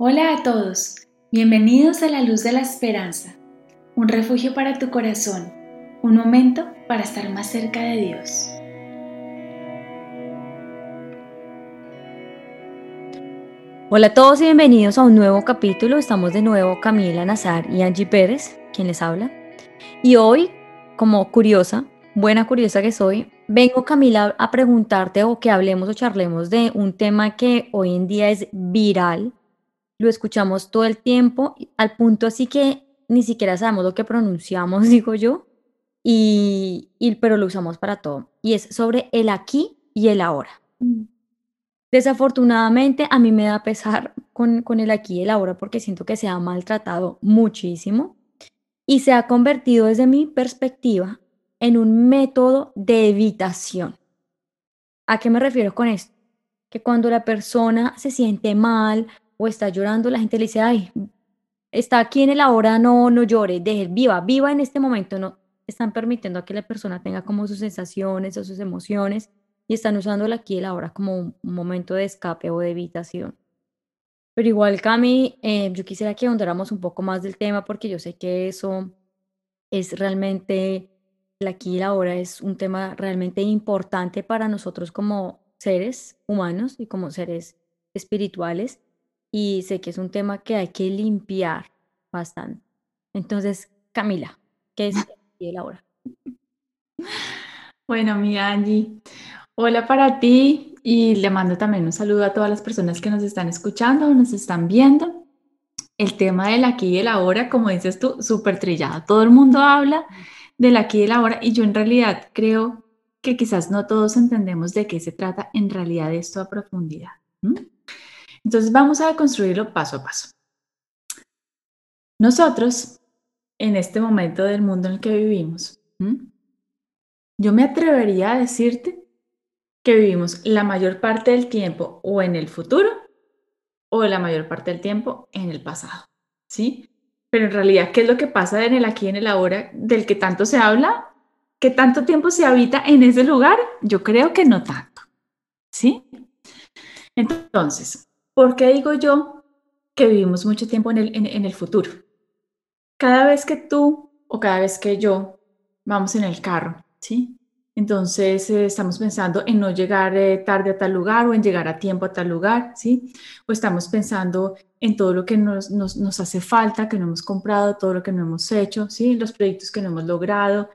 Hola a todos, bienvenidos a la luz de la esperanza, un refugio para tu corazón, un momento para estar más cerca de Dios. Hola a todos y bienvenidos a un nuevo capítulo. Estamos de nuevo Camila Nazar y Angie Pérez, quien les habla. Y hoy, como curiosa, buena curiosa que soy, vengo Camila a preguntarte o que hablemos o charlemos de un tema que hoy en día es viral lo escuchamos todo el tiempo, al punto así que ni siquiera sabemos lo que pronunciamos, digo yo, y, pero lo usamos para todo. Y es sobre el aquí y el ahora. Mm. Desafortunadamente, a mí me da pesar con, con el aquí y el ahora porque siento que se ha maltratado muchísimo y se ha convertido desde mi perspectiva en un método de evitación. ¿A qué me refiero con esto? Que cuando la persona se siente mal, o está llorando, la gente le dice, ay, está aquí en el ahora, no, no llore, deje, viva, viva en este momento, no, están permitiendo a que la persona tenga como sus sensaciones o sus emociones y están usando el aquí y el ahora como un, momento de escape o de evitación. Pero igual, Cami, eh, yo quisiera que ahondáramos un poco más del tema porque yo sé que eso es realmente, el aquí y el ahora es un tema realmente importante para nosotros como seres humanos y como seres espirituales y sé que es un tema que hay que limpiar bastante. Entonces, Camila, ¿qué es el ahora? Bueno, mi Angie, hola para ti y le mando también un saludo a todas las personas que nos están escuchando o nos están viendo. El tema del aquí y el ahora, como dices tú, súper trillado. Todo el mundo habla del aquí y el ahora y yo en realidad creo que quizás no todos entendemos de qué se trata en realidad esto a profundidad. Entonces vamos a construirlo paso a paso. Nosotros, en este momento del mundo en el que vivimos, yo me atrevería a decirte que vivimos la mayor parte del tiempo o en el futuro o la mayor parte del tiempo en el pasado, ¿sí? Pero en realidad, ¿qué es lo que pasa en el aquí y en el ahora del que tanto se habla? ¿Qué tanto tiempo se habita en ese lugar? Yo creo que no tanto, ¿sí? Entonces, ¿Por qué digo yo que vivimos mucho tiempo en el, futuro? Cada vez que tú o cada vez que yo vamos en el carro, ¿sí? Entonces eh, estamos pensando en no llegar eh, tarde a tal lugar o en llegar a tiempo a tal lugar, ¿sí? O estamos pensando en todo lo que nos, nos, nos, hace falta, que no hemos comprado, todo lo que no hemos hecho, ¿sí? Los proyectos que no hemos logrado,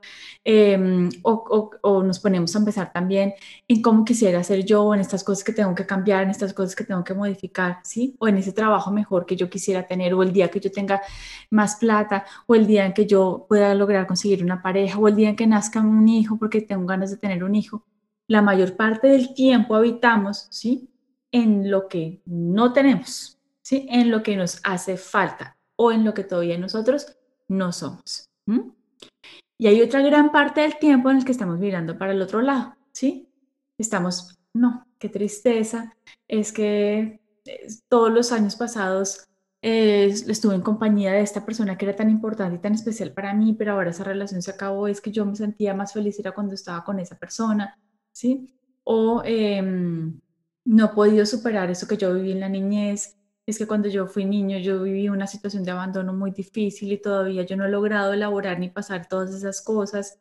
Em, o, nos ponemos a empezar también en cómo quisiera ser yo, en estas cosas que tengo que cambiar, en estas cosas que tengo que modificar, ¿sí? O en ese trabajo mejor que yo quisiera tener, o el día que yo tenga más plata, o el día en que yo pueda lograr conseguir una pareja, o el día en que nazca un hijo porque tengo ganas de tener un hijo. La mayor parte del tiempo habitamos, ¿sí? En lo que no tenemos, ¿sí? En lo que nos hace falta o en lo que todavía nosotros no somos. Y hay otra gran parte del tiempo en el que estamos mirando para el otro lado, ¿sí? Estamos, no, qué tristeza, es que todos los años pasados eh, estuve en compañía de esta persona que era tan importante y tan especial para mí, pero ahora esa relación se acabó, es que yo me sentía más feliz era cuando estaba con esa persona, ¿sí? O em, no he podido superar eso que yo viví en la niñez, es que cuando yo fui niño yo viví una situación de abandono muy difícil y todavía yo no he logrado elaborar ni pasar todas esas cosas.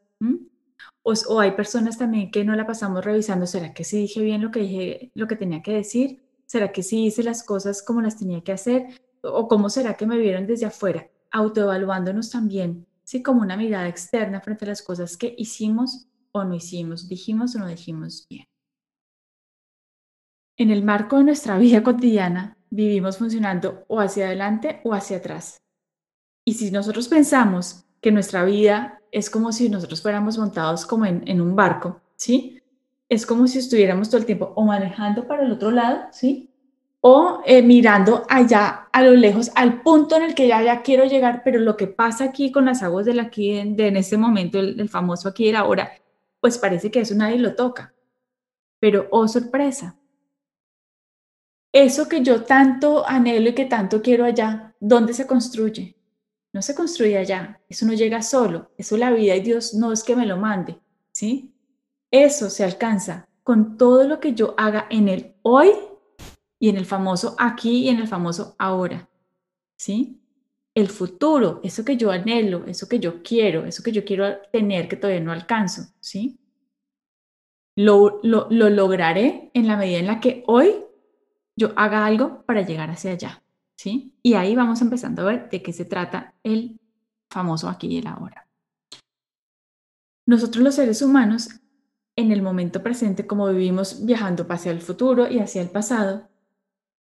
O, hay personas también que no la pasamos revisando, ¿será que sí dije bien lo que dije, lo que tenía que decir? ¿Será que sí hice las cosas como las tenía que hacer? ¿O cómo será que me vieron desde afuera? Autoevaluándonos también, sí, como una mirada externa frente a las cosas que hicimos o no hicimos, dijimos o no dijimos bien. En el marco de nuestra vida cotidiana, vivimos funcionando o hacia adelante o hacia atrás. Y si nosotros pensamos que nuestra vida es como si nosotros fuéramos montados como en, un barco, ¿sí? Es como si estuviéramos todo el tiempo o manejando para el otro lado, ¿sí? O eh, mirando allá a lo lejos, al punto en el que ya, ya quiero llegar, pero lo que pasa aquí con las aguas del aquí, de, en ese momento, el, famoso aquí y ahora, pues parece que eso nadie lo toca. Pero, oh sorpresa, eso que yo tanto anhelo y que tanto quiero allá, ¿dónde se construye? No se construye allá, eso no llega solo, eso la vida y Dios no es que me lo mande, ¿sí? Eso se alcanza con todo lo que yo haga en el hoy y en el famoso aquí y en el famoso ahora. ¿Sí? El futuro, eso que yo anhelo, eso que yo quiero, eso que yo quiero tener que todavía no alcanzo, ¿sí? Lo, lo, lo lograré en la medida en la que hoy yo haga algo para llegar hacia allá, ¿sí? Y ahí vamos empezando a ver de qué se trata el famoso aquí y el ahora. Nosotros los seres humanos, en el momento presente, como vivimos viajando hacia el futuro y hacia el pasado,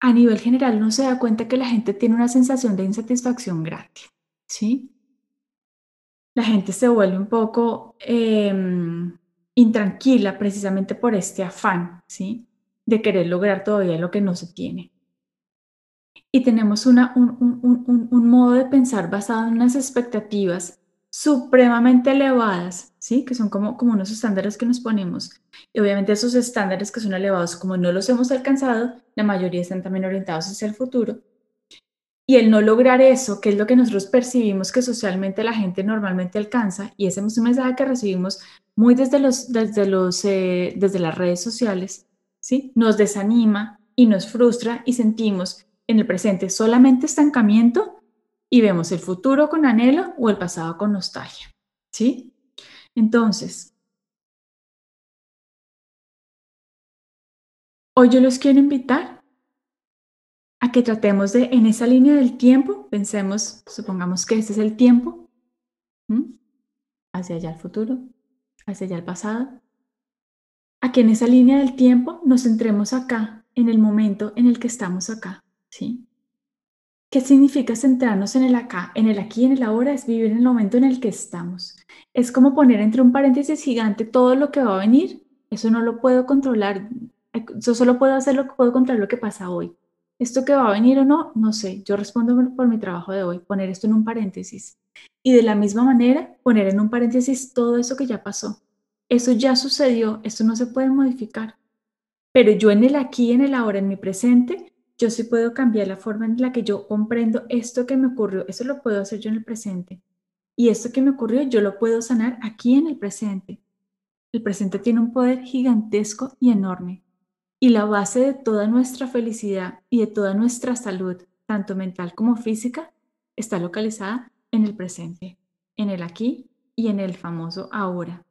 a nivel general no se da cuenta que la gente tiene una sensación de insatisfacción grande, ¿sí? La gente se vuelve un poco em, intranquila precisamente por este afán, ¿sí? De querer lograr todavía lo que no se tiene. Y tenemos una, un, un modo de pensar basado en unas expectativas supremamente elevadas, ¿sí? Que son como, como unos estándares que nos ponemos. Y obviamente esos estándares que son elevados, como no los hemos alcanzado, la mayoría están también orientados hacia el futuro. Y el no lograr eso, que es lo que nosotros percibimos que socialmente la gente normalmente alcanza, y ese es un mensaje que recibimos muy desde, los, desde, los, eh, desde las redes sociales, Nos desanima y nos frustra y sentimos en el presente solamente estancamiento y vemos el futuro con anhelo o el pasado con nostalgia. ¿Sí? Entonces, hoy yo los quiero invitar a que tratemos de, en esa línea del tiempo, pensemos, supongamos que ese es el tiempo, hacia allá el futuro, hacia allá el pasado, a que en esa línea del tiempo nos centremos acá, en el momento en el que estamos acá, ¿sí? ¿Qué significa centrarnos en el acá, en el aquí, en el ahora? Es vivir en el momento en el que estamos. Es como poner entre un paréntesis gigante todo lo que va a venir. Eso no lo puedo controlar. Yo solo puedo hacer lo que puedo controlar lo que pasa hoy. Esto que va a venir o no, no sé. Yo respondo por mi trabajo de hoy, poner esto en un paréntesis. Y de la misma manera, poner en un paréntesis todo eso que ya pasó. Eso ya sucedió, eso no se puede modificar. Pero yo en el aquí, en el ahora, en mi presente, yo sí puedo cambiar la forma en la que yo comprendo esto que me ocurrió, eso lo puedo hacer yo en el presente. Y esto que me ocurrió, yo lo puedo sanar aquí en el presente. El presente tiene un poder gigantesco y enorme. Y la base de toda nuestra felicidad y de toda nuestra salud, tanto mental como física, está localizada en el presente, en el aquí y en el famoso ahora.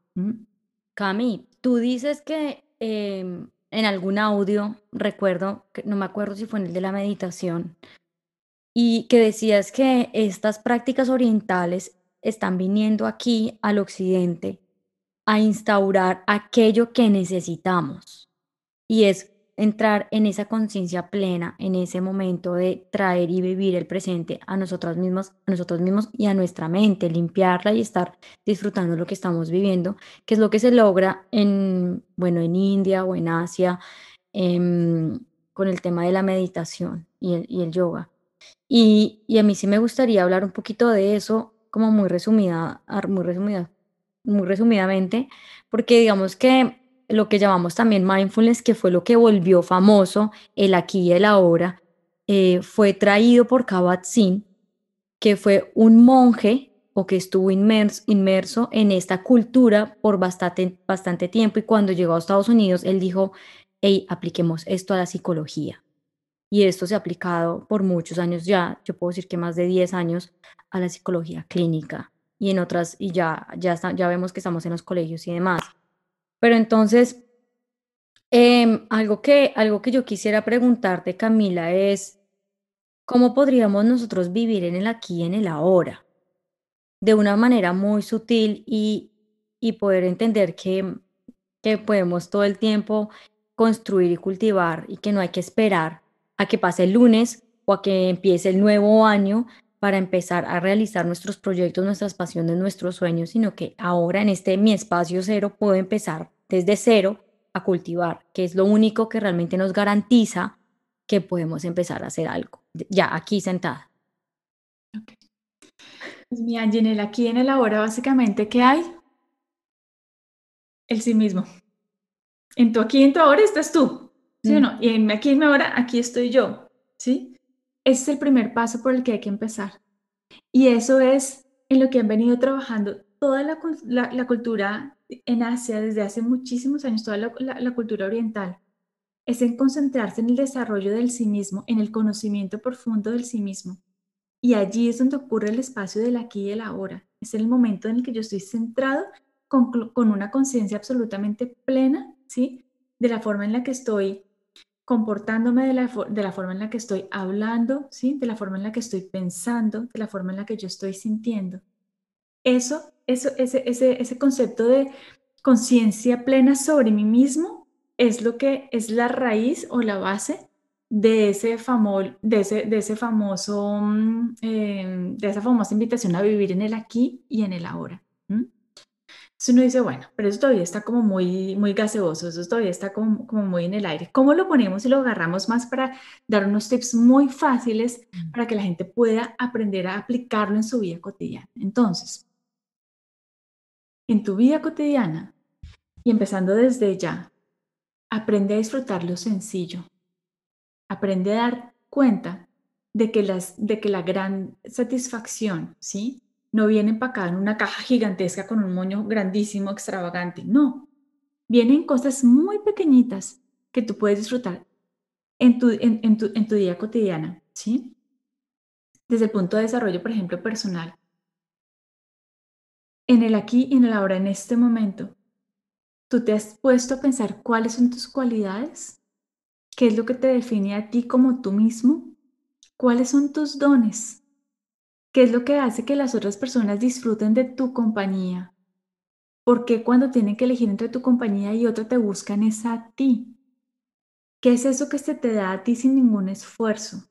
Cami, tú dices que em, en algún audio, recuerdo, no me acuerdo si fue en el de la meditación, y que decías que estas prácticas orientales están viniendo aquí al occidente a instaurar aquello que necesitamos. Y es entrar en esa conciencia plena, en ese momento de traer y vivir el presente a nosotros mismos, a nosotros mismos y a nuestra mente, limpiarla y estar disfrutando lo que estamos viviendo, que es lo que se logra en, bueno, en India o en Asia, em, con el tema de la meditación y el, y el yoga. Y, y, a mí sí me gustaría hablar un poquito de eso, como muy resumida, muy resumida, muy resumidamente, porque digamos que lo que llamamos también mindfulness, que fue lo que volvió famoso el aquí y el ahora, eh, fue traído por Kabat-Zinn, que fue un monje o que estuvo inmerso, en esta cultura por bastante, bastante tiempo y cuando llegó a Estados Unidos, él dijo, hey, apliquemos esto a la psicología. Y esto se ha aplicado por muchos años ya, yo puedo decir que más de 10 años, a la psicología clínica y en otras, y ya, ya, ya vemos que estamos en los colegios y demás. Pero entonces, em, algo, que, algo que yo quisiera preguntarte, Camila, es, ¿cómo podríamos nosotros vivir en el aquí y en el ahora? De una manera muy sutil y, y poder entender que, que podemos todo el tiempo construir y cultivar y que no hay que esperar a que pase el lunes o a que empiece el nuevo año para empezar a realizar nuestros proyectos, nuestras pasiones, nuestros sueños, sino que ahora en este mi espacio cero puedo empezar desde cero a cultivar, que es lo único que realmente nos garantiza que podemos empezar a hacer algo, ya aquí sentada. Pues mi aquí en el ahora, básicamente, ¿qué hay? El sí mismo. En tu aquí, en tu ahora estás tú, ¿sí o mm. no? Y en aquí, en mi ahora, aquí estoy yo, ¿sí? Ese es el primer paso por el que hay que empezar. Y eso es en lo que han venido trabajando toda la, cultura en Asia desde hace muchísimos años, toda la, cultura oriental. es en concentrarse en el desarrollo del sí mismo, en el conocimiento profundo del sí mismo. Y allí es donde ocurre el espacio del aquí y el ahora. Es el momento en el que yo estoy centrado con, con una conciencia absolutamente plena, ¿sí? De la forma en la que estoy comportándome, de la, de la forma en la que estoy hablando, ¿sí? De la forma en la que estoy pensando, de la forma en la que yo estoy sintiendo. Eso, eso ese, ese, ese concepto de conciencia plena sobre mí mismo es lo que es la raíz o la base de ese, de ese, de ese famoso, mm, em, de esa famosa invitación a vivir en el aquí y en el ahora. Entonces uno dice, bueno, pero eso todavía está como muy, muy gaseoso, eso todavía está como, como muy en el aire. ¿Cómo lo ponemos y lo agarramos más para dar unos tips muy fáciles para que la gente pueda aprender a aplicarlo en su vida cotidiana? Entonces, en tu vida cotidiana y empezando desde ya, aprende a disfrutar lo sencillo. Aprende a dar cuenta de que, las, de que la gran satisfacción, ¿sí? No viene empacada en una caja gigantesca con un moño grandísimo, extravagante. No, vienen cosas muy pequeñitas que tú puedes disfrutar en tu, en, tu, en tu día cotidiana, ¿sí? Desde el punto de desarrollo, por ejemplo, personal. En el aquí y en el ahora, en este momento, ¿tú te has puesto a pensar cuáles son tus cualidades? ¿Qué es lo que te define a ti como tú mismo? ¿Cuáles son tus dones? ¿Qué es lo que hace que las otras personas disfruten de tu compañía? ¿Por qué cuando tienen que elegir entre tu compañía y otra te buscan es a ti? ¿Qué es eso que se te da a ti sin ningún esfuerzo?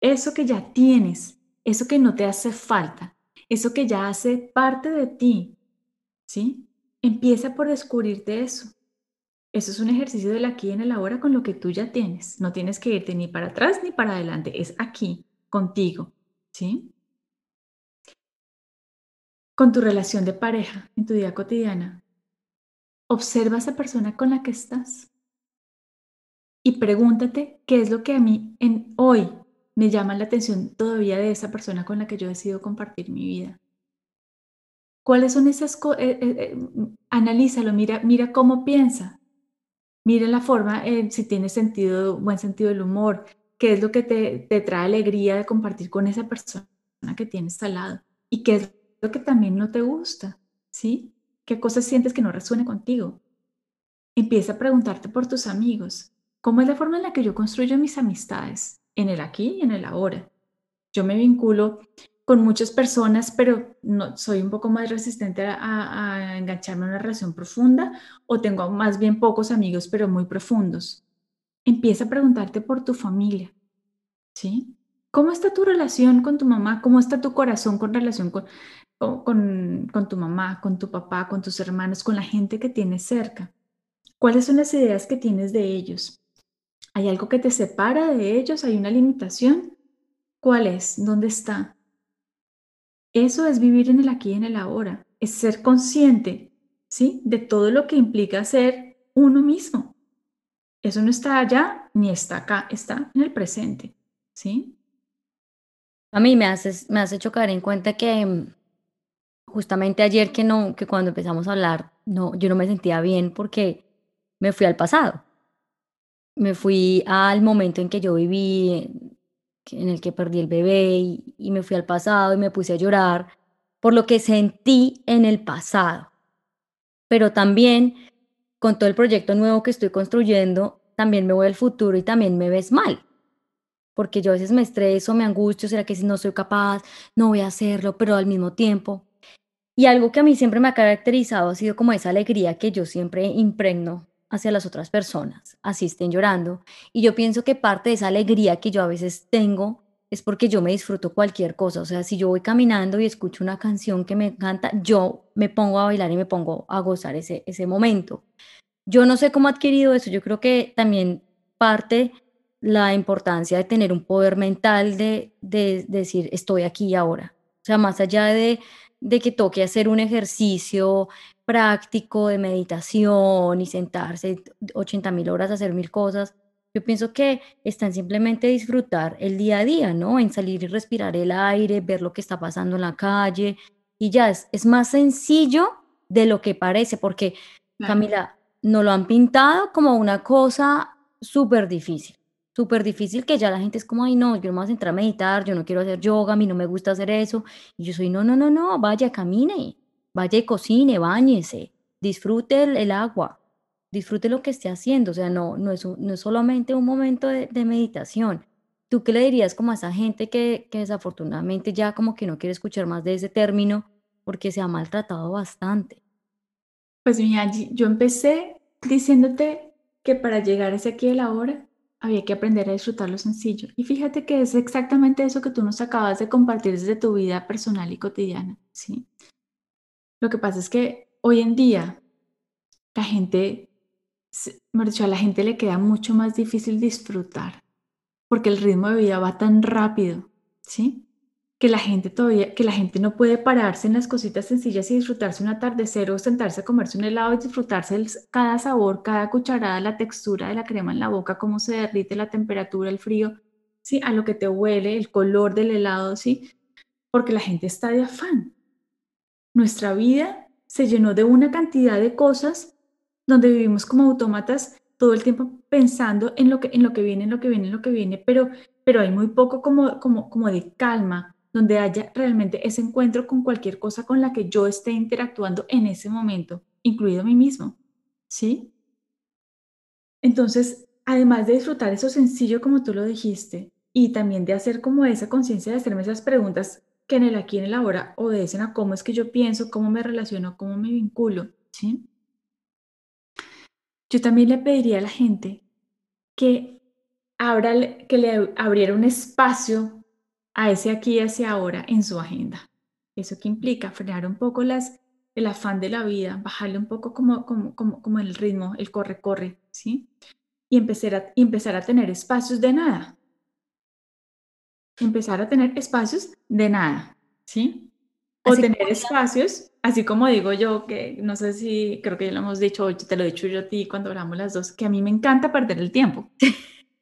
Eso que ya tienes, eso que no te hace falta, eso que ya hace parte de ti. ¿Sí? Empieza por descubrirte eso. Eso es un ejercicio del aquí en el ahora con lo que tú ya tienes. No tienes que irte ni para atrás ni para adelante, es aquí, contigo. ¿Sí? Con tu relación de pareja en tu vida cotidiana. Observa a esa persona con la que estás y pregúntate qué es lo que a mí en hoy me llama la atención todavía de esa persona con la que yo decido compartir mi vida. ¿Cuáles son esas cosas? Eh, eh, eh, analízalo, mira, mira cómo piensa. Mira la forma, si tiene sentido, buen sentido del humor, qué es lo que te, te trae alegría de compartir con esa persona que tienes al lado y qué es que también no te gusta, ¿sí? ¿Qué cosas sientes que no resuene contigo? Empieza a preguntarte por tus amigos. ¿Cómo es la forma en la que yo construyo mis amistades? En el aquí y en el ahora. Yo me vinculo con muchas personas, pero no, soy un poco más resistente a, a engancharme en una relación profunda o tengo más bien pocos amigos, pero muy profundos. Empieza a preguntarte por tu familia, ¿sí? ¿Cómo está tu relación con tu mamá? ¿Cómo está tu corazón con relación con, con, con tu mamá, con tu papá, con tus hermanos, con la gente que tienes cerca? ¿Cuáles son las ideas que tienes de ellos? ¿Hay algo que te separa de ellos? ¿Hay una limitación? ¿Cuál es? ¿Dónde está? Eso es vivir en el aquí y en el ahora, es ser consciente, ¿sí? De todo lo que implica ser uno mismo. Eso no está allá ni está acá, está en el presente, ¿sí? A mí me hace, me hace chocar en cuenta que mm, justamente ayer que no, que cuando empezamos a hablar, no, yo no me sentía bien porque me fui al pasado. Me fui al momento en que yo viví, en el que perdí el bebé y, y me fui al pasado y me puse a llorar por lo que sentí en el pasado. Pero también con todo el proyecto nuevo que estoy construyendo, también me voy al futuro y también me ves mal. Porque yo a veces me estreso, me angustio, será que si no soy capaz, no voy a hacerlo, pero al mismo tiempo y algo que a mí siempre me ha caracterizado ha sido como esa alegría que yo siempre impregno hacia las otras personas, así estén llorando. Y yo pienso que parte de esa alegría que yo a veces tengo es porque yo me disfruto cualquier cosa. O sea, si yo voy caminando y escucho una canción que me encanta, yo me pongo a bailar y me pongo a gozar ese, ese momento. Yo no sé cómo he adquirido eso. Yo creo que también parte la importancia de tener un poder mental de, de, de decir estoy aquí y ahora. O sea, más allá de de que toque hacer un ejercicio práctico de meditación y sentarse 80 mil horas a hacer mil cosas. Yo pienso que están simplemente disfrutar el día a día, ¿no? En salir y respirar el aire, ver lo que está pasando en la calle y ya es, es más sencillo de lo que parece, porque Camila, no lo han pintado como una cosa súper difícil, súper difícil que ya la gente es como, ay no, yo no me voy a entrar a meditar, yo no quiero hacer yoga, a mí no me gusta hacer eso. Y yo soy, no, no, no, no, vaya, camine, vaya cocine, bañese, disfrute el, agua, disfrute lo que esté haciendo. O sea, no, no, es, no es solamente un momento de, de meditación. ¿Tú qué le dirías como a esa gente que, que desafortunadamente ya como que no quiere escuchar más de ese término porque se ha maltratado bastante? Pues mi Angie, yo empecé diciéndote que para llegar a ese aquí de la hora había que aprender a disfrutar lo sencillo. Y fíjate que es exactamente eso que tú nos acabas de compartir desde tu vida personal y cotidiana, ¿sí? Lo que pasa es que hoy en día la gente, dicho, a la gente le queda mucho más difícil disfrutar porque el ritmo de vida va tan rápido, ¿sí? Que la gente todavía, que la gente no puede pararse en las cositas sencillas y disfrutarse un atardecer o sentarse a comerse un helado y disfrutarse cada sabor, cada cucharada, la textura de la crema en la boca, cómo se derrite la temperatura, el frío, ¿sí? A lo que te huele, el color del helado, ¿sí? Porque la gente está de afán. Nuestra vida se llenó de una cantidad de cosas donde vivimos como autómatas todo el tiempo pensando en lo que, en lo que viene, en lo que viene, en lo que viene, pero, pero hay muy poco como, como, como de calma, donde haya realmente ese encuentro con cualquier cosa con la que yo esté interactuando en ese momento, incluido a mí mismo. ¿Sí? Entonces, además de disfrutar eso sencillo como tú lo dijiste, y también de hacer como esa conciencia de hacerme esas preguntas que en el aquí, en el ahora obedecen a cómo es que yo pienso, cómo me relaciono, cómo me vinculo, ¿sí? Yo también le pediría a la gente que, abra, que le abriera un espacio a ese aquí y ese ahora en su agenda. ¿Eso que implica? Frenar un poco las, el afán de la vida, bajarle un poco como, como, como, como el ritmo, el corre-corre, ¿sí? Y empezar, a, y empezar a tener espacios de nada. Empezar a tener espacios de nada, ¿sí? O tener espacios Así como digo yo, que no sé si, creo que ya lo hemos dicho, hoy te lo he dicho yo a ti cuando hablamos las dos, que a mí me encanta perder el tiempo.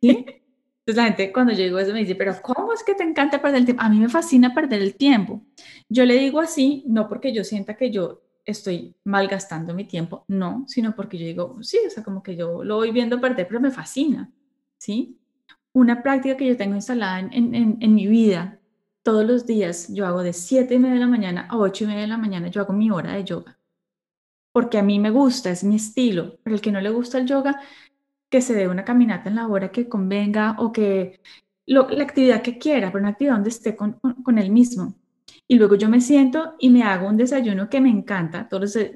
¿sí? Entonces la gente cuando yo digo eso me dice, pero ¿cómo es que te encanta perder el tiempo? A mí me fascina perder el tiempo. Yo le digo así, no porque yo sienta que yo estoy malgastando mi tiempo, no, sino porque yo digo, sí, o sea, como que yo lo voy viendo perder, pero me fascina, ¿sí? Una práctica que yo tengo instalada en, en, en mi vida todos los días yo hago de 7 y media de la mañana a 8 y media de la mañana, yo hago mi hora de yoga. Porque a mí me gusta, es mi estilo. Pero el que no le gusta el yoga, que se dé una caminata en la hora que convenga o que la actividad que quiera, pero una actividad donde esté con, con, él mismo. Y luego yo me siento y me hago un desayuno que me encanta. Todos los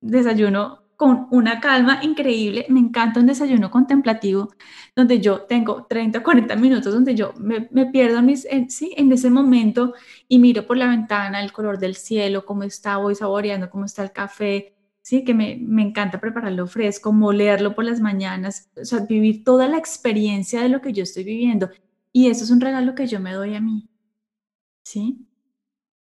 desayuno con una calma increíble. Me encanta un desayuno contemplativo donde yo tengo 30, 40 minutos donde yo me, pierdo en, mis, sí, en ese momento y miro por la ventana el color del cielo, cómo está, voy saboreando cómo está el café, sí, que me, me encanta prepararlo fresco, molerlo por las mañanas, o sea, vivir toda la experiencia de lo que yo estoy viviendo. Y eso es un regalo que yo me doy a mí, ¿sí?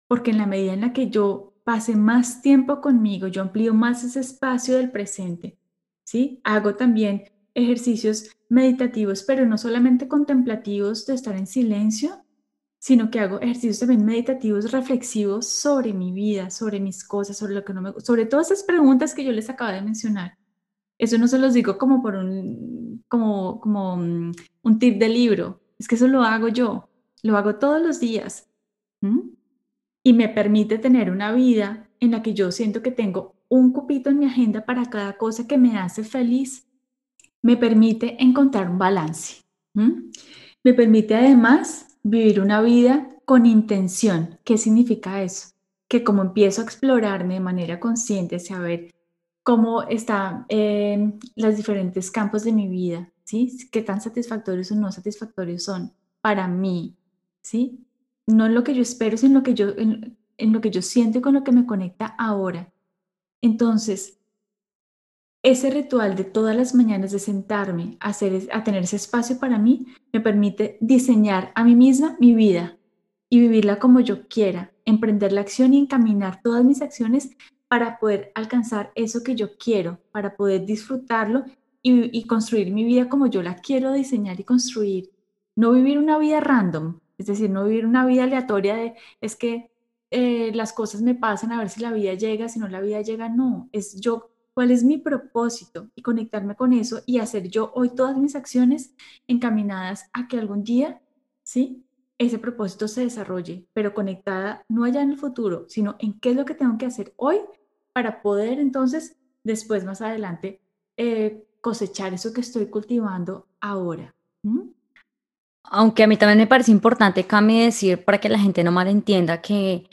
Porque en la medida en la que yo pase más tiempo conmigo, yo amplío más ese espacio del presente, ¿sí? Hago también ejercicios meditativos, pero no solamente contemplativos de estar en silencio, sino que hago ejercicios también meditativos reflexivos sobre mi vida, sobre mis cosas, sobre lo que no me gusta, sobre todas esas preguntas que yo les acabo de mencionar. Eso no se los digo como por un, como, como mm, un tip de libro, es que eso lo hago yo, lo hago todos los días y me permite tener una vida en la que yo siento que tengo un cupito en mi agenda para cada cosa que me hace feliz, me permite encontrar un balance. Me permite además vivir una vida con intención. ¿Qué significa eso? Que como empiezo a explorarme de manera consciente, saber cómo están eh, los diferentes campos de mi vida, ¿sí? ¿Qué tan satisfactorios o no satisfactorios son para mí, ¿sí? no en lo que yo espero, sino lo que yo, en, lo que yo siento y con lo que me conecta ahora. Entonces, ese ritual de todas las mañanas de sentarme a, hacer, a tener ese espacio para mí me permite diseñar a mí misma mi vida y vivirla como yo quiera, emprender la acción y encaminar todas mis acciones para poder alcanzar eso que yo quiero, para poder disfrutarlo y, construir mi vida como yo la quiero diseñar y construir. No vivir una vida random, es decir, no vivir una vida aleatoria de, es que eh, las cosas me pasan a ver si la vida llega, si no la vida llega, no, es yo cuál es mi propósito y conectarme con eso y hacer yo hoy todas mis acciones encaminadas a que algún día, ¿sí? Ese propósito se desarrolle, pero conectada no allá en el futuro, sino en qué es lo que tengo que hacer hoy para poder entonces después más adelante eh, cosechar eso que estoy cultivando ahora. Aunque a mí también me parece importante, Cami, decir para que la gente no malentienda que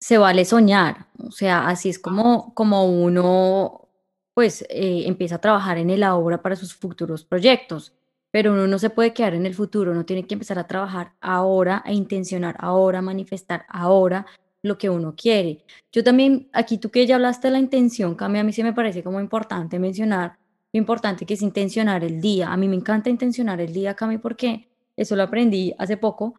se vale soñar. O sea, así es como, como uno pues eh, empieza a trabajar en el ahora para sus futuros proyectos. Pero uno no se puede quedar en el futuro, uno tiene que empezar a trabajar ahora, a intencionar ahora, a manifestar ahora lo que uno quiere. Yo también, aquí tú que ya hablaste de la intención, Cami, a mí sí me parece como importante mencionar lo importante que es intencionar el día. A mí me encanta intencionar el día, Cami, porque eso lo aprendí hace poco,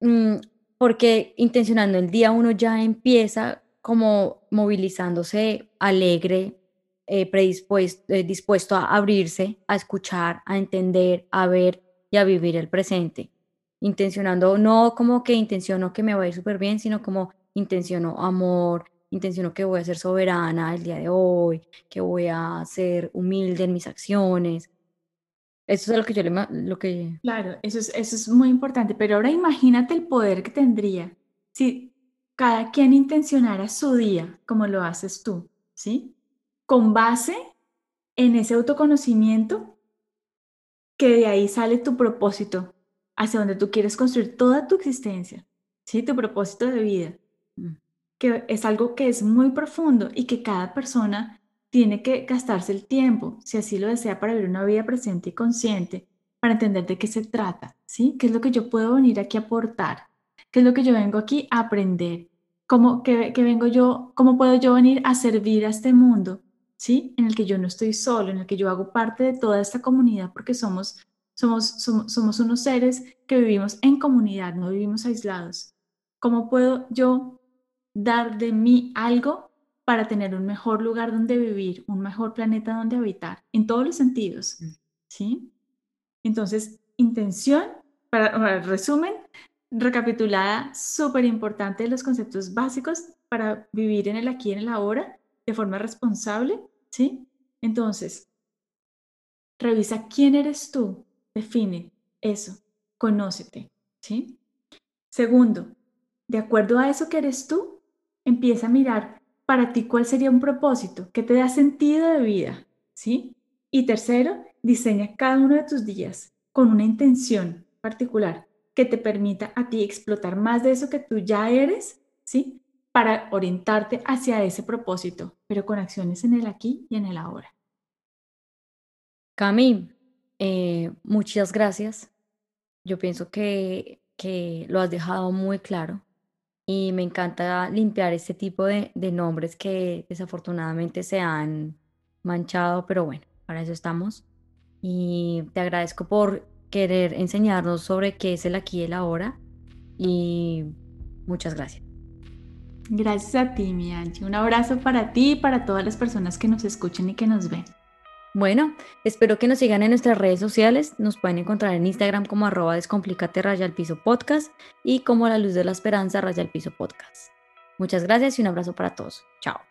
mm, porque intencionando el día uno ya empieza como movilizándose alegre, eh, predispuesto, eh, dispuesto a abrirse, a escuchar, a entender, a ver y a vivir el presente. Intencionando no como que intenciono que me vaya a ir súper bien, sino como intenciono amor, intenciono que voy a ser soberana el día de hoy, que voy a ser humilde en mis acciones. Eso es lo que yo le... Lo que... Claro, eso es, eso es muy importante, pero ahora imagínate el poder que tendría si cada quien intencionara su día como lo haces tú, ¿sí? Con base en ese autoconocimiento que de ahí sale tu propósito, hacia donde tú quieres construir toda tu existencia, ¿sí? Tu propósito de vida. Mm que es algo que es muy profundo y que cada persona tiene que gastarse el tiempo, si así lo desea, para vivir una vida presente y consciente, para entender de qué se trata, ¿sí? ¿Qué es lo que yo puedo venir aquí a aportar? ¿Qué es lo que yo vengo aquí a aprender? ¿Cómo que, vengo yo, cómo puedo yo venir a servir a este mundo, ¿sí? En el que yo no estoy solo, en el que yo hago parte de toda esta comunidad porque somos, somos, somos, somos unos seres que vivimos en comunidad, no vivimos aislados. ¿Cómo puedo yo dar de mí algo para tener un mejor lugar donde vivir, un mejor planeta donde habitar, en todos los sentidos. Mm. ¿Sí? Entonces, intención, para, resumen, recapitulada, súper importante los conceptos básicos para vivir en el aquí y en el ahora de forma responsable. ¿Sí? Entonces, revisa quién eres tú, define eso, conócete. ¿Sí? Segundo, de acuerdo a eso que eres tú, empieza a mirar para ti cuál sería un propósito que te da sentido de vida, ¿sí? Y tercero, diseña cada uno de tus días con una intención particular que te permita a ti explotar más de eso que tú ya eres, ¿sí? Para orientarte hacia ese propósito, pero con acciones en el aquí y en el ahora. Cami, eh, muchas gracias. Yo pienso que, que lo has dejado muy claro y me encanta limpiar este tipo de, nombres que desafortunadamente se han manchado, pero bueno, para eso estamos. Y te agradezco por querer enseñarnos sobre qué es el aquí y el ahora y muchas gracias. Gracias a ti, mi Angie. Un abrazo para ti y para todas las personas que nos escuchen y que nos ven. Bueno, espero que nos sigan en nuestras redes sociales. Nos pueden encontrar en Instagram como arroba descomplicate raya al piso podcast y como la luz de la esperanza raya al piso podcast. Muchas gracias y un abrazo para todos. Chao.